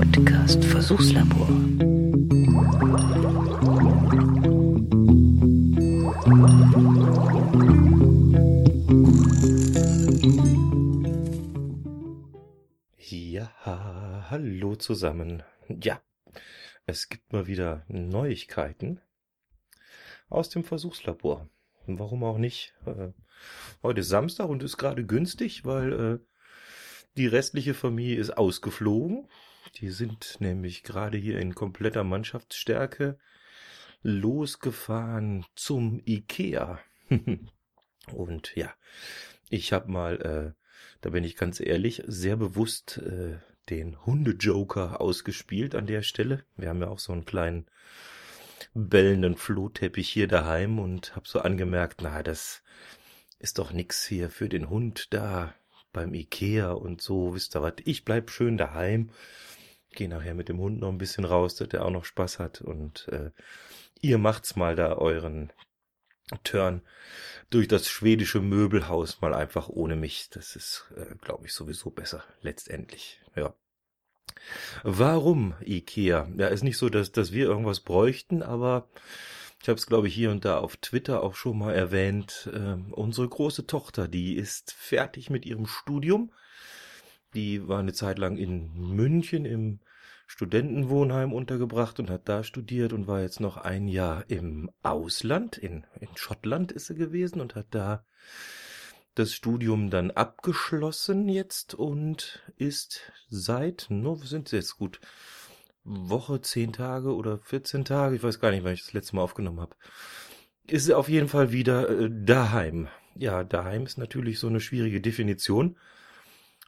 Podcast Versuchslabor. Ja, hallo zusammen. Ja, es gibt mal wieder Neuigkeiten aus dem Versuchslabor. Warum auch nicht? Äh, heute ist Samstag und ist gerade günstig, weil äh, die restliche Familie ist ausgeflogen. Die sind nämlich gerade hier in kompletter Mannschaftsstärke losgefahren zum Ikea. und ja, ich habe mal, äh, da bin ich ganz ehrlich, sehr bewusst äh, den Hundejoker ausgespielt an der Stelle. Wir haben ja auch so einen kleinen bellenden Flohteppich hier daheim und hab so angemerkt, na, das ist doch nix hier für den Hund da beim Ikea und so, wisst ihr was, ich bleib schön daheim, geh nachher mit dem Hund noch ein bisschen raus, dass der auch noch Spaß hat und äh, ihr macht's mal da euren Turn durch das schwedische Möbelhaus mal einfach ohne mich. Das ist, äh, glaube ich, sowieso besser letztendlich. Ja. Warum Ikea? Ja, ist nicht so, dass, dass wir irgendwas bräuchten, aber ich habe es, glaube ich, hier und da auf Twitter auch schon mal erwähnt. Äh, unsere große Tochter, die ist fertig mit ihrem Studium. Die war eine Zeit lang in München im Studentenwohnheim untergebracht und hat da studiert und war jetzt noch ein Jahr im Ausland. In, in Schottland ist sie gewesen und hat da das Studium dann abgeschlossen jetzt und ist seit, no, sind sie jetzt gut, Woche, zehn Tage oder 14 Tage, ich weiß gar nicht, wann ich das letzte Mal aufgenommen habe, ist sie auf jeden Fall wieder äh, daheim. Ja, daheim ist natürlich so eine schwierige Definition,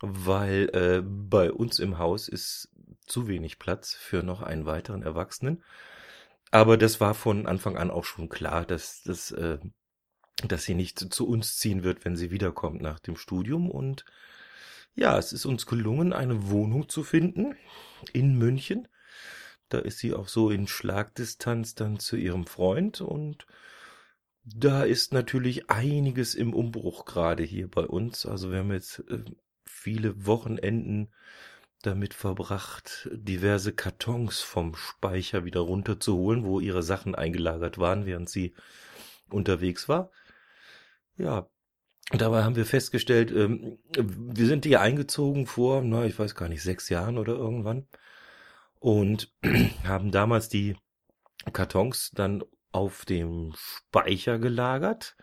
weil äh, bei uns im Haus ist zu wenig Platz für noch einen weiteren Erwachsenen. Aber das war von Anfang an auch schon klar, dass das äh, dass sie nicht zu uns ziehen wird, wenn sie wiederkommt nach dem Studium. Und ja, es ist uns gelungen, eine Wohnung zu finden in München. Da ist sie auch so in Schlagdistanz dann zu ihrem Freund und da ist natürlich einiges im Umbruch gerade hier bei uns. Also wir haben jetzt äh, viele Wochenenden damit verbracht, diverse Kartons vom Speicher wieder runterzuholen, wo ihre Sachen eingelagert waren, während sie unterwegs war. Ja, dabei haben wir festgestellt, ähm, wir sind hier eingezogen vor, na, ich weiß gar nicht, sechs Jahren oder irgendwann und haben damals die Kartons dann auf dem Speicher gelagert.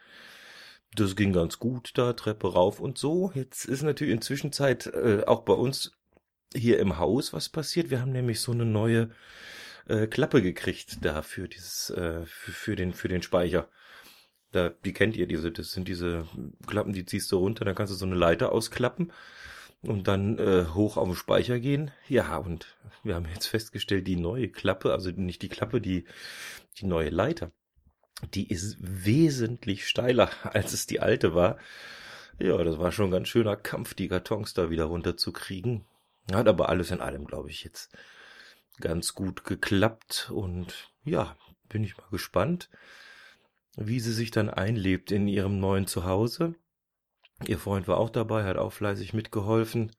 Das ging ganz gut da, Treppe rauf und so. Jetzt ist natürlich inzwischen Zeit äh, auch bei uns hier im Haus was passiert. Wir haben nämlich so eine neue äh, Klappe gekriegt da für dieses, äh, für, für den, für den Speicher. Da, die kennt ihr, diese, das sind diese Klappen, die ziehst du runter, dann kannst du so eine Leiter ausklappen und dann äh, hoch auf den Speicher gehen. Ja, und wir haben jetzt festgestellt, die neue Klappe, also nicht die Klappe, die, die neue Leiter, die ist wesentlich steiler, als es die alte war. Ja, das war schon ein ganz schöner Kampf, die Kartons da wieder runterzukriegen. Hat aber alles in allem, glaube ich, jetzt ganz gut geklappt und ja, bin ich mal gespannt wie sie sich dann einlebt in ihrem neuen Zuhause. Ihr Freund war auch dabei, hat auch fleißig mitgeholfen.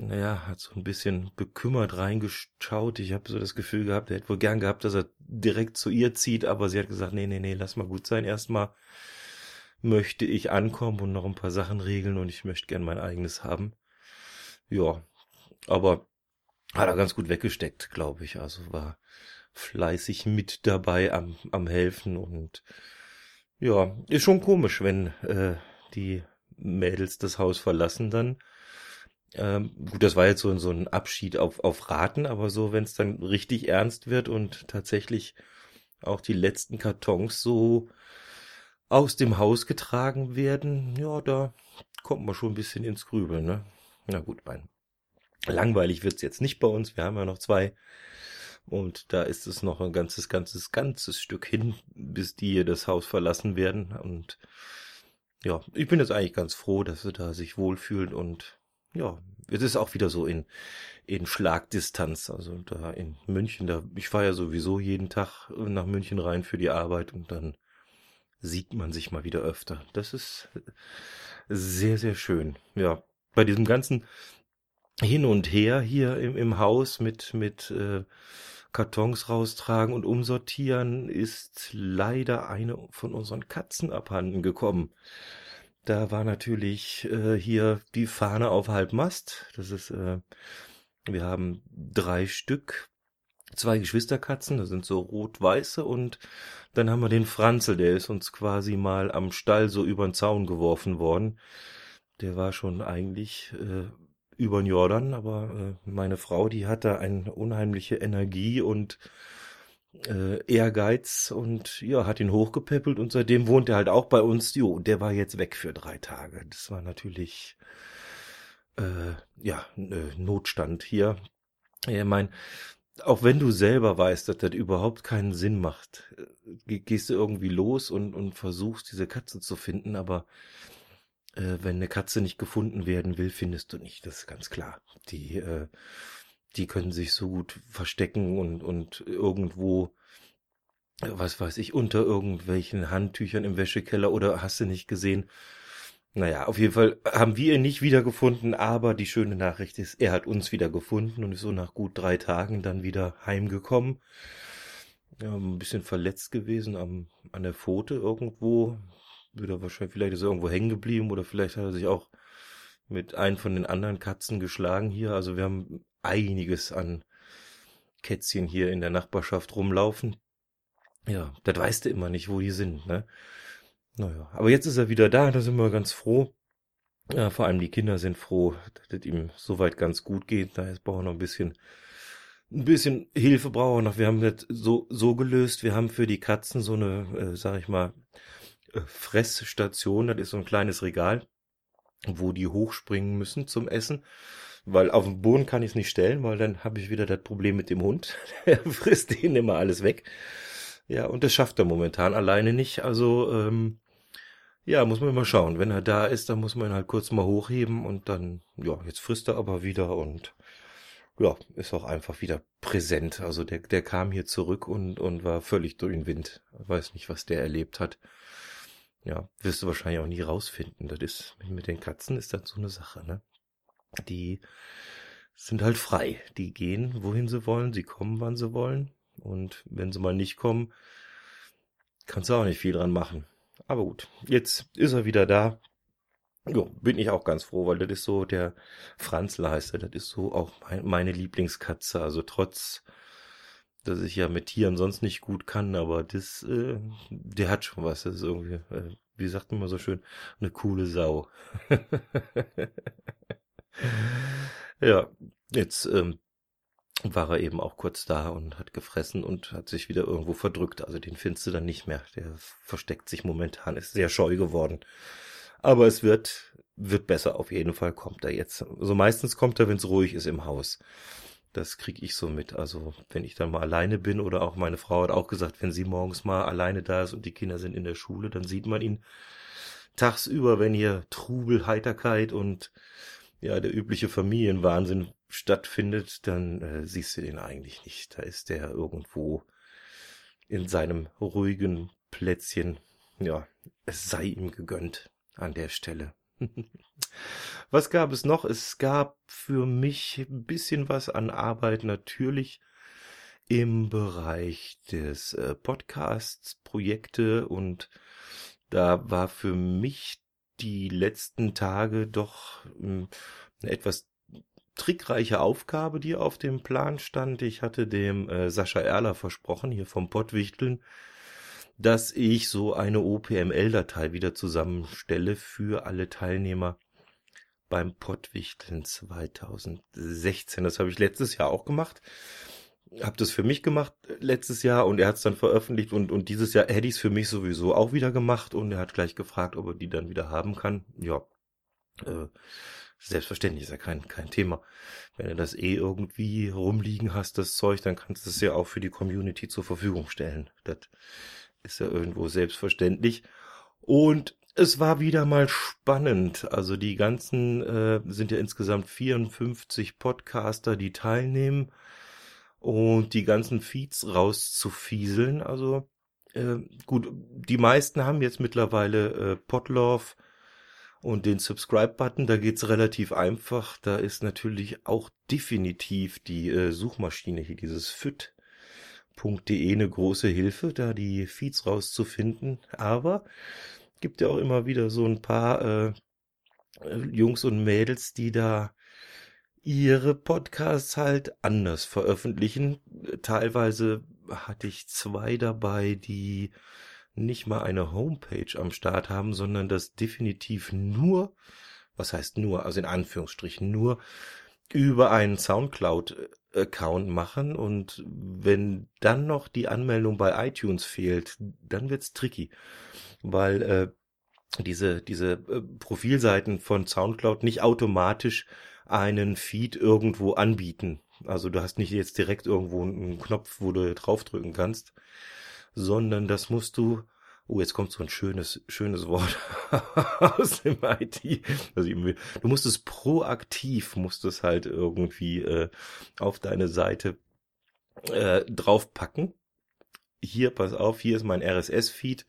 Naja, hat so ein bisschen bekümmert reingeschaut. Ich habe so das Gefühl gehabt, er hätte wohl gern gehabt, dass er direkt zu ihr zieht, aber sie hat gesagt, nee, nee, nee, lass mal gut sein. Erstmal möchte ich ankommen und noch ein paar Sachen regeln und ich möchte gern mein eigenes haben. Ja, aber hat er ganz gut weggesteckt, glaube ich. Also war fleißig mit dabei am, am helfen und ja, ist schon komisch, wenn äh, die Mädels das Haus verlassen dann. Ähm, gut, das war jetzt so, so ein Abschied auf, auf Raten, aber so, wenn es dann richtig ernst wird und tatsächlich auch die letzten Kartons so aus dem Haus getragen werden, ja, da kommt man schon ein bisschen ins Grübeln, ne? Na gut, mein langweilig wird's jetzt nicht bei uns. Wir haben ja noch zwei und da ist es noch ein ganzes, ganzes, ganzes Stück hin, bis die hier das Haus verlassen werden. Und ja, ich bin jetzt eigentlich ganz froh, dass sie da sich wohlfühlen und ja, es ist auch wieder so in, in Schlagdistanz. Also da in München, da, ich fahre ja sowieso jeden Tag nach München rein für die Arbeit und dann sieht man sich mal wieder öfter. Das ist sehr, sehr schön. Ja, bei diesem ganzen hin und her hier im, im Haus mit, mit äh, Kartons raustragen und umsortieren, ist leider eine von unseren Katzen abhanden gekommen. Da war natürlich äh, hier die Fahne auf Halbmast. Das ist, äh, wir haben drei Stück, zwei Geschwisterkatzen, das sind so rot-weiße und dann haben wir den Franzel, der ist uns quasi mal am Stall so über den Zaun geworfen worden. Der war schon eigentlich äh, über den Jordan, aber äh, meine Frau, die hat da eine unheimliche Energie und äh, Ehrgeiz und ja, hat ihn hochgepäppelt und seitdem wohnt er halt auch bei uns. Jo, der war jetzt weg für drei Tage. Das war natürlich äh, ja äh, Notstand hier. Ich meine, auch wenn du selber weißt, dass das überhaupt keinen Sinn macht, äh, gehst du irgendwie los und, und versuchst, diese Katze zu finden, aber äh, wenn eine Katze nicht gefunden werden will, findest du nicht, das ist ganz klar. Die, äh, die können sich so gut verstecken und, und irgendwo, was weiß ich, unter irgendwelchen Handtüchern im Wäschekeller oder hast du nicht gesehen. Naja, auf jeden Fall haben wir ihn nicht wiedergefunden, aber die schöne Nachricht ist, er hat uns wieder gefunden und ist so nach gut drei Tagen dann wieder heimgekommen. Ja, ein bisschen verletzt gewesen am, an der Pfote irgendwo wird er wahrscheinlich, vielleicht ist er irgendwo hängen geblieben oder vielleicht hat er sich auch mit einem von den anderen Katzen geschlagen hier. Also wir haben einiges an Kätzchen hier in der Nachbarschaft rumlaufen. Ja, das weißt du immer nicht, wo die sind, ne? Naja, aber jetzt ist er wieder da, da sind wir ganz froh. Ja, vor allem die Kinder sind froh, dass es ihm soweit ganz gut geht. Da jetzt brauchen wir noch ein bisschen, ein bisschen Hilfe brauchen wir noch. Wir haben das so, so gelöst. Wir haben für die Katzen so eine, äh, sag ich mal, äh, Fressstation, das ist so ein kleines Regal, wo die hochspringen müssen zum Essen. Weil auf dem Boden kann ich es nicht stellen, weil dann habe ich wieder das Problem mit dem Hund. Der frisst denen immer alles weg. Ja, und das schafft er momentan alleine nicht. Also, ähm, ja, muss man mal schauen. Wenn er da ist, dann muss man ihn halt kurz mal hochheben und dann, ja, jetzt frisst er aber wieder und ja, ist auch einfach wieder präsent. Also der, der kam hier zurück und, und war völlig durch den Wind. weiß nicht, was der erlebt hat. Ja, wirst du wahrscheinlich auch nie rausfinden. Das ist, mit den Katzen ist das so eine Sache, ne? Die sind halt frei. Die gehen, wohin sie wollen, sie kommen, wann sie wollen. Und wenn sie mal nicht kommen, kannst du auch nicht viel dran machen. Aber gut, jetzt ist er wieder da. Jo, bin ich auch ganz froh, weil das ist so der Franzl heißt er, das ist so auch meine Lieblingskatze. Also trotz dass ich ja mit Tieren sonst nicht gut kann, aber das, äh, der hat schon was. Das ist irgendwie, äh, wie sagt man so schön, eine coole Sau. ja, jetzt ähm, war er eben auch kurz da und hat gefressen und hat sich wieder irgendwo verdrückt. Also den findest du dann nicht mehr. Der versteckt sich momentan, ist sehr scheu geworden. Aber es wird, wird besser. Auf jeden Fall kommt er jetzt. Also meistens kommt er, wenn es ruhig ist im Haus. Das kriege ich so mit. Also wenn ich dann mal alleine bin oder auch meine Frau hat auch gesagt, wenn sie morgens mal alleine da ist und die Kinder sind in der Schule, dann sieht man ihn tagsüber, wenn hier Trubel, Heiterkeit und ja der übliche Familienwahnsinn stattfindet, dann äh, siehst du den eigentlich nicht. Da ist der irgendwo in seinem ruhigen Plätzchen. Ja, es sei ihm gegönnt an der Stelle. Was gab es noch? Es gab für mich ein bisschen was an Arbeit natürlich im Bereich des äh, Podcasts, Projekte und da war für mich die letzten Tage doch hm, eine etwas trickreiche Aufgabe, die auf dem Plan stand. Ich hatte dem äh, Sascha Erler versprochen, hier vom Pottwichteln, dass ich so eine OPML-Datei wieder zusammenstelle für alle Teilnehmer beim Pottwichteln 2016. Das habe ich letztes Jahr auch gemacht. Hab das für mich gemacht äh, letztes Jahr und er hat es dann veröffentlicht und, und dieses Jahr hätte ich es für mich sowieso auch wieder gemacht und er hat gleich gefragt, ob er die dann wieder haben kann. Ja, äh, selbstverständlich ist ja kein, kein Thema. Wenn du das eh irgendwie rumliegen hast, das Zeug, dann kannst du es ja auch für die Community zur Verfügung stellen. Das ist ja irgendwo selbstverständlich. Und es war wieder mal spannend. Also die ganzen äh, sind ja insgesamt 54 Podcaster, die teilnehmen und die ganzen Feeds rauszufieseln. Also äh, gut, die meisten haben jetzt mittlerweile äh, Podlove Und den Subscribe-Button, da geht's relativ einfach. Da ist natürlich auch definitiv die äh, Suchmaschine hier, dieses fit.de eine große Hilfe, da die Feeds rauszufinden. Aber gibt ja auch immer wieder so ein paar äh, Jungs und Mädels, die da ihre Podcasts halt anders veröffentlichen. Teilweise hatte ich zwei dabei, die nicht mal eine Homepage am Start haben, sondern das definitiv nur, was heißt nur, also in Anführungsstrichen nur über einen Soundcloud-Account machen und wenn dann noch die Anmeldung bei iTunes fehlt, dann wird's tricky, weil äh, diese diese äh, Profilseiten von Soundcloud nicht automatisch einen Feed irgendwo anbieten. Also du hast nicht jetzt direkt irgendwo einen Knopf, wo du draufdrücken kannst, sondern das musst du Oh, jetzt kommt so ein schönes, schönes Wort aus dem IT. Also du musst es proaktiv, musst es halt irgendwie äh, auf deine Seite äh, draufpacken. Hier, pass auf, hier ist mein RSS-Feed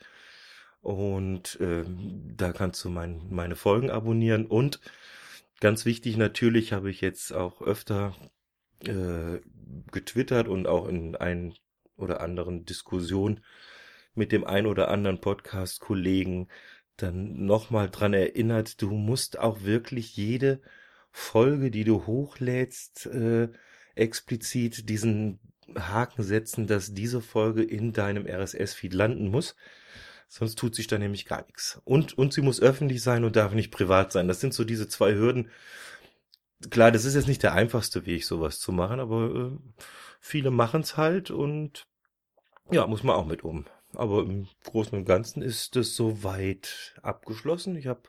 und äh, da kannst du mein, meine Folgen abonnieren und Ganz wichtig natürlich habe ich jetzt auch öfter äh, getwittert und auch in ein oder anderen Diskussionen mit dem ein oder anderen Podcast-Kollegen dann nochmal dran erinnert, du musst auch wirklich jede Folge, die du hochlädst, äh, explizit diesen Haken setzen, dass diese Folge in deinem RSS-Feed landen muss. Sonst tut sich da nämlich gar nichts. Und, und sie muss öffentlich sein und darf nicht privat sein. Das sind so diese zwei Hürden. Klar, das ist jetzt nicht der einfachste Weg, sowas zu machen, aber äh, viele machen es halt und ja, muss man auch mit um. Aber im Großen und Ganzen ist es soweit abgeschlossen. Ich habe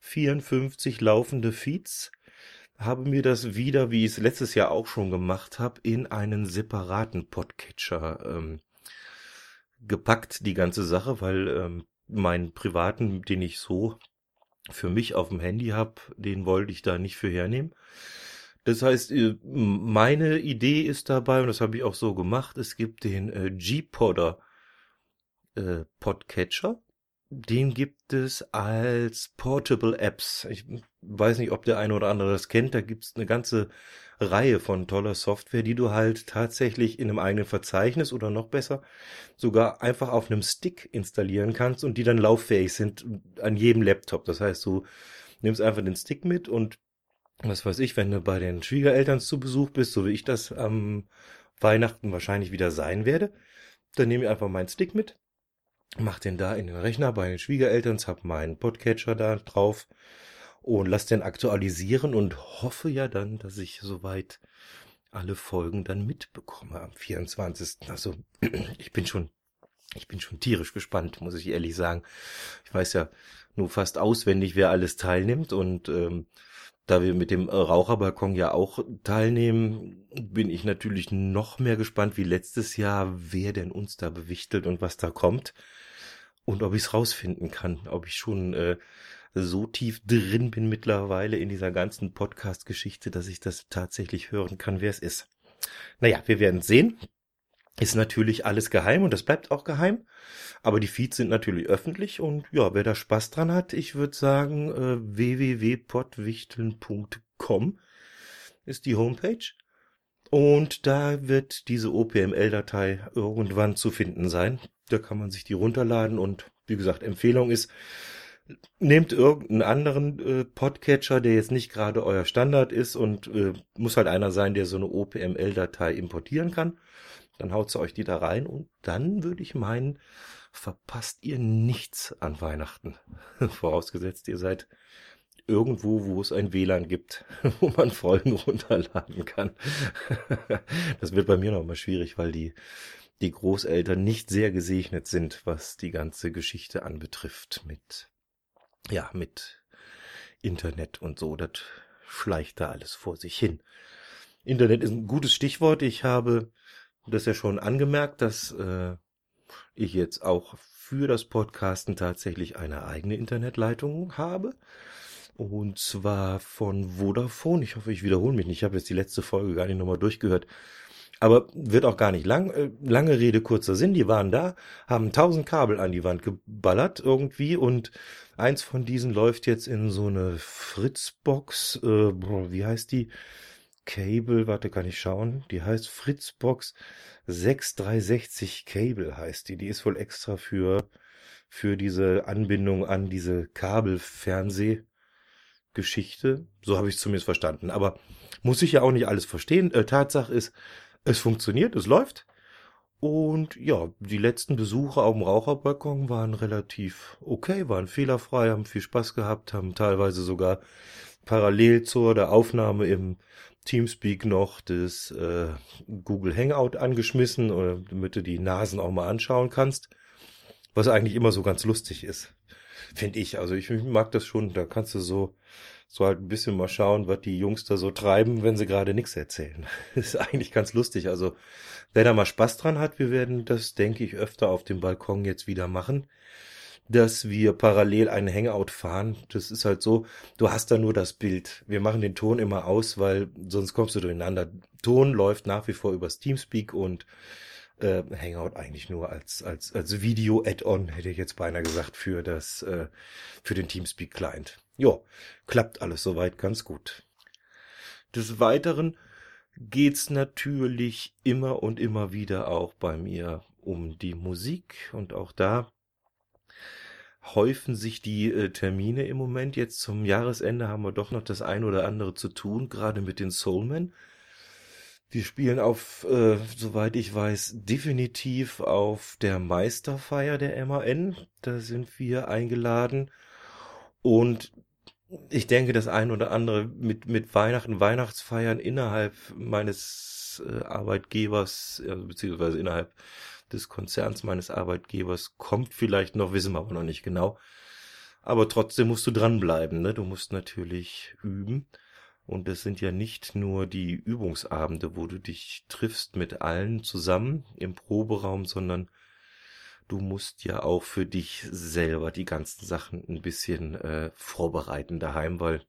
54 laufende Feeds, habe mir das wieder, wie ich es letztes Jahr auch schon gemacht habe, in einen separaten Podcatcher ähm, gepackt, die ganze Sache, weil ähm, meinen privaten, den ich so für mich auf dem Handy habe, den wollte ich da nicht für hernehmen. Das heißt, äh, meine Idee ist dabei, und das habe ich auch so gemacht, es gibt den äh, G-Podder äh, Podcatcher. Den gibt es als Portable Apps. Ich weiß nicht, ob der eine oder andere das kennt. Da gibt es eine ganze Reihe von toller Software, die du halt tatsächlich in einem eigenen Verzeichnis oder noch besser sogar einfach auf einem Stick installieren kannst und die dann lauffähig sind an jedem Laptop. Das heißt, du nimmst einfach den Stick mit und was weiß ich, wenn du bei den Schwiegereltern zu Besuch bist, so wie ich das am Weihnachten wahrscheinlich wieder sein werde, dann nehme ich einfach meinen Stick mit, mach den da in den Rechner bei den Schwiegereltern, hab meinen Podcatcher da drauf und lass den aktualisieren und hoffe ja dann, dass ich soweit alle Folgen dann mitbekomme am 24. Also ich bin schon, ich bin schon tierisch gespannt, muss ich ehrlich sagen. Ich weiß ja nur fast auswendig, wer alles teilnimmt und ähm, da wir mit dem Raucherbalkon ja auch teilnehmen, bin ich natürlich noch mehr gespannt wie letztes Jahr, wer denn uns da bewichtelt und was da kommt und ob ich es rausfinden kann, ob ich schon äh, so tief drin bin mittlerweile in dieser ganzen Podcast-Geschichte, dass ich das tatsächlich hören kann, wer es ist. Naja, wir werden sehen. Ist natürlich alles geheim und das bleibt auch geheim. Aber die Feeds sind natürlich öffentlich und ja, wer da Spaß dran hat, ich würde sagen, äh, www.pottwichteln.com ist die Homepage. Und da wird diese OPML-Datei irgendwann zu finden sein. Da kann man sich die runterladen und wie gesagt, Empfehlung ist, nehmt irgendeinen anderen äh, Podcatcher, der jetzt nicht gerade euer Standard ist und äh, muss halt einer sein, der so eine OPML-Datei importieren kann. Dann haut sie euch die da rein und dann würde ich meinen, verpasst ihr nichts an Weihnachten. Vorausgesetzt, ihr seid irgendwo, wo es ein WLAN gibt, wo man Folgen runterladen kann. das wird bei mir nochmal schwierig, weil die die Großeltern nicht sehr gesegnet sind, was die ganze Geschichte anbetrifft mit ja, mit Internet und so, das schleicht da alles vor sich hin. Internet ist ein gutes Stichwort. Ich habe das ja schon angemerkt, dass äh, ich jetzt auch für das Podcasten tatsächlich eine eigene Internetleitung habe. Und zwar von Vodafone. Ich hoffe, ich wiederhole mich nicht. Ich habe jetzt die letzte Folge gar nicht nochmal durchgehört. Aber wird auch gar nicht lang. Äh, lange Rede, kurzer Sinn. Die waren da, haben tausend Kabel an die Wand geballert irgendwie und eins von diesen läuft jetzt in so eine Fritzbox. Äh, wie heißt die? Cable, warte, kann ich schauen. Die heißt Fritzbox 6360 Cable heißt die. Die ist wohl extra für, für diese Anbindung an diese Kabelfernsehgeschichte. So habe ich es zumindest verstanden. Aber muss ich ja auch nicht alles verstehen. Äh, Tatsache ist, es funktioniert, es läuft. Und ja, die letzten Besuche auf dem Raucherbalkon waren relativ okay, waren fehlerfrei, haben viel Spaß gehabt, haben teilweise sogar parallel zur der Aufnahme im Teamspeak noch das äh, Google Hangout angeschmissen, oder damit du die Nasen auch mal anschauen kannst. Was eigentlich immer so ganz lustig ist, finde ich. Also ich mag das schon, da kannst du so, so halt ein bisschen mal schauen, was die Jungs da so treiben, wenn sie gerade nichts erzählen. Ist eigentlich ganz lustig. Also wer da mal Spaß dran hat, wir werden das, denke ich, öfter auf dem Balkon jetzt wieder machen dass wir parallel einen Hangout fahren. Das ist halt so, du hast da nur das Bild. Wir machen den Ton immer aus, weil sonst kommst du durcheinander. Ton läuft nach wie vor übers Teamspeak und äh, Hangout eigentlich nur als als als Video-Add-on hätte ich jetzt beinahe gesagt für das äh, für den Teamspeak Client. Ja, klappt alles soweit ganz gut. Des Weiteren geht's natürlich immer und immer wieder auch bei mir um die Musik und auch da häufen sich die äh, Termine im Moment. Jetzt zum Jahresende haben wir doch noch das ein oder andere zu tun, gerade mit den Soulmen. Wir spielen auf, äh, soweit ich weiß, definitiv auf der Meisterfeier der MAN. Da sind wir eingeladen. Und ich denke, das ein oder andere mit, mit Weihnachten, Weihnachtsfeiern innerhalb meines äh, Arbeitgebers, äh, beziehungsweise innerhalb des Konzerns meines Arbeitgebers kommt vielleicht noch, wissen wir aber noch nicht genau. Aber trotzdem musst du dranbleiben, ne? Du musst natürlich üben. Und es sind ja nicht nur die Übungsabende, wo du dich triffst mit allen zusammen im Proberaum, sondern du musst ja auch für dich selber die ganzen Sachen ein bisschen äh, vorbereiten daheim, weil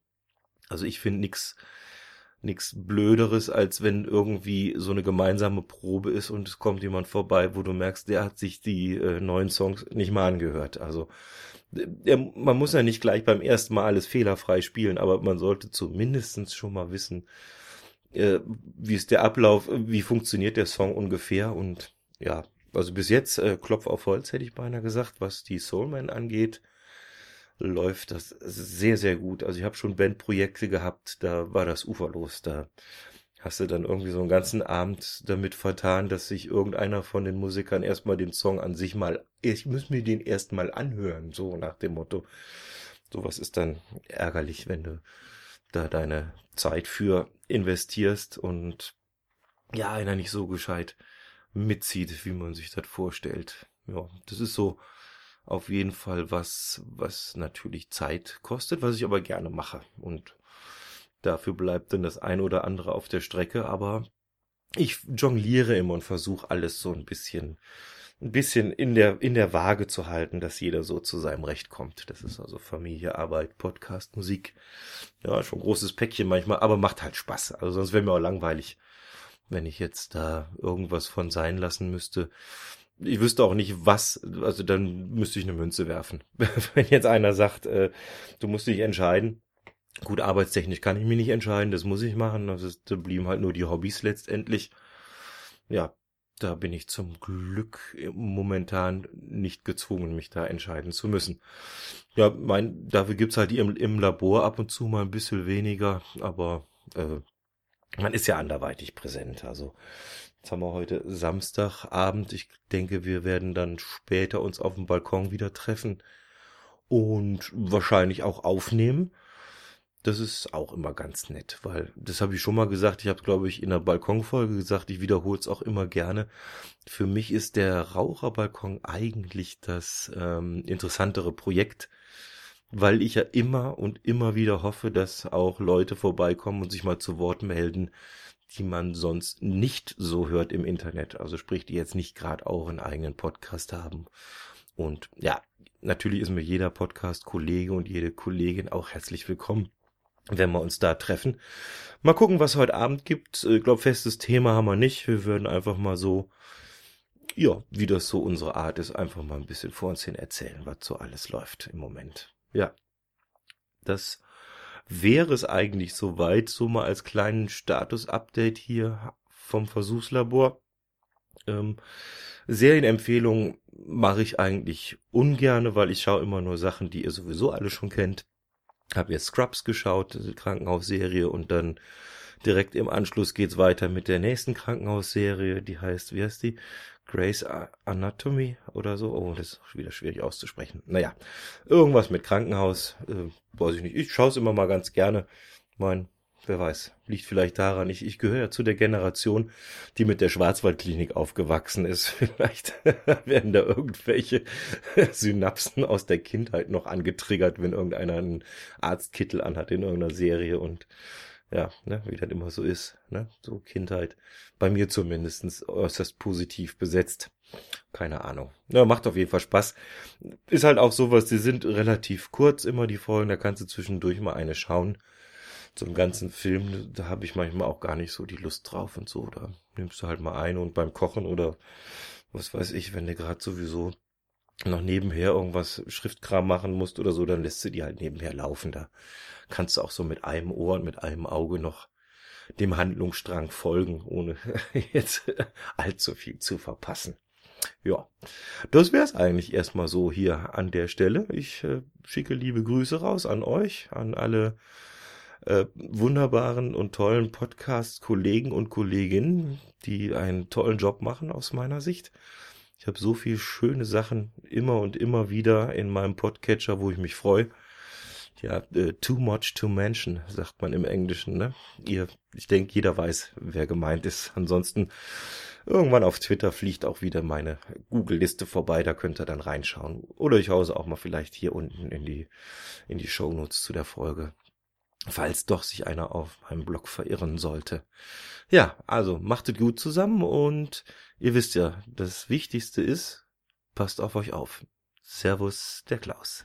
also ich finde nix nichts Blöderes, als wenn irgendwie so eine gemeinsame Probe ist und es kommt jemand vorbei, wo du merkst, der hat sich die äh, neuen Songs nicht mal angehört. Also man muss ja nicht gleich beim ersten Mal alles fehlerfrei spielen, aber man sollte zumindestens schon mal wissen, äh, wie ist der Ablauf, wie funktioniert der Song ungefähr und ja, also bis jetzt äh, Klopf auf Holz hätte ich beinahe gesagt, was die Soulman angeht läuft das sehr, sehr gut. Also ich habe schon Bandprojekte gehabt, da war das uferlos. Da hast du dann irgendwie so einen ganzen Abend damit vertan, dass sich irgendeiner von den Musikern erstmal den Song an sich mal, ich muss mir den erstmal anhören, so nach dem Motto. Sowas ist dann ärgerlich, wenn du da deine Zeit für investierst und ja, einer nicht so gescheit mitzieht, wie man sich das vorstellt. Ja, das ist so auf jeden Fall was, was natürlich Zeit kostet, was ich aber gerne mache. Und dafür bleibt dann das ein oder andere auf der Strecke, aber ich jongliere immer und versuche alles so ein bisschen, ein bisschen in der, in der Waage zu halten, dass jeder so zu seinem Recht kommt. Das ist also Familie, Arbeit, Podcast, Musik. Ja, schon großes Päckchen manchmal, aber macht halt Spaß. Also sonst wäre mir auch langweilig, wenn ich jetzt da irgendwas von sein lassen müsste ich wüsste auch nicht, was, also dann müsste ich eine Münze werfen. Wenn jetzt einer sagt, äh, du musst dich entscheiden. Gut, arbeitstechnisch kann ich mich nicht entscheiden, das muss ich machen. Also da blieben halt nur die Hobbys letztendlich. Ja, da bin ich zum Glück momentan nicht gezwungen, mich da entscheiden zu müssen. Ja, mein, dafür gibt's halt im, im Labor ab und zu mal ein bisschen weniger, aber äh, man ist ja anderweitig präsent. Also Jetzt haben wir heute Samstagabend. Ich denke, wir werden dann später uns auf dem Balkon wieder treffen und wahrscheinlich auch aufnehmen. Das ist auch immer ganz nett, weil das habe ich schon mal gesagt. Ich habe, glaube ich, in der Balkonfolge gesagt. Ich wiederhole es auch immer gerne. Für mich ist der Raucherbalkon eigentlich das ähm, interessantere Projekt, weil ich ja immer und immer wieder hoffe, dass auch Leute vorbeikommen und sich mal zu Wort melden, die man sonst nicht so hört im Internet. Also sprich, die jetzt nicht gerade auch einen eigenen Podcast haben. Und ja, natürlich ist mir jeder Podcast-Kollege und jede Kollegin auch herzlich willkommen. Wenn wir uns da treffen. Mal gucken, was heute Abend gibt. Ich glaube, festes Thema haben wir nicht. Wir würden einfach mal so, ja, wie das so unsere Art ist, einfach mal ein bisschen vor uns hin erzählen, was so alles läuft im Moment. Ja. Das wäre es eigentlich soweit, so mal als kleinen Status-Update hier vom Versuchslabor. Ähm, Serienempfehlungen mache ich eigentlich ungerne, weil ich schaue immer nur Sachen, die ihr sowieso alle schon kennt. Hab jetzt Scrubs geschaut, Krankenhausserie, und dann direkt im Anschluss geht's weiter mit der nächsten Krankenhausserie, die heißt, wie heißt die? Grace Anatomy oder so. Oh, das ist wieder schwierig auszusprechen. Naja, irgendwas mit Krankenhaus, äh, weiß ich nicht. Ich schaue es immer mal ganz gerne. Mein Wer weiß, liegt vielleicht daran, ich, ich gehöre ja zu der Generation, die mit der Schwarzwaldklinik aufgewachsen ist. Vielleicht werden da irgendwelche Synapsen aus der Kindheit noch angetriggert, wenn irgendeiner einen Arztkittel anhat in irgendeiner Serie und ja, ne, wie das immer so ist, ne, so Kindheit. Bei mir zumindest äußerst positiv besetzt. Keine Ahnung. Ja, macht auf jeden Fall Spaß. Ist halt auch sowas, die sind relativ kurz immer die Folgen, da kannst du zwischendurch mal eine schauen zum ganzen Film, da habe ich manchmal auch gar nicht so die Lust drauf und so. Da nimmst du halt mal ein und beim Kochen oder was weiß ich, wenn du gerade sowieso noch nebenher irgendwas Schriftkram machen musst oder so, dann lässt du die halt nebenher laufen. Da kannst du auch so mit einem Ohr und mit einem Auge noch dem Handlungsstrang folgen, ohne jetzt allzu viel zu verpassen. Ja, das wär's eigentlich erstmal so hier an der Stelle. Ich äh, schicke liebe Grüße raus an euch, an alle äh, wunderbaren und tollen Podcast-Kollegen und Kolleginnen, die einen tollen Job machen aus meiner Sicht. Ich habe so viel schöne Sachen immer und immer wieder in meinem Podcatcher, wo ich mich freue. Ja, äh, too much to mention, sagt man im Englischen. Ne? Ihr, ich denke, jeder weiß, wer gemeint ist. Ansonsten irgendwann auf Twitter fliegt auch wieder meine Google-Liste vorbei. Da könnt ihr dann reinschauen. Oder ich hause auch mal vielleicht hier unten in die in die Shownotes zu der Folge falls doch sich einer auf meinem Blog verirren sollte. Ja, also machtet gut zusammen und ihr wisst ja, das Wichtigste ist, passt auf euch auf. Servus, der Klaus.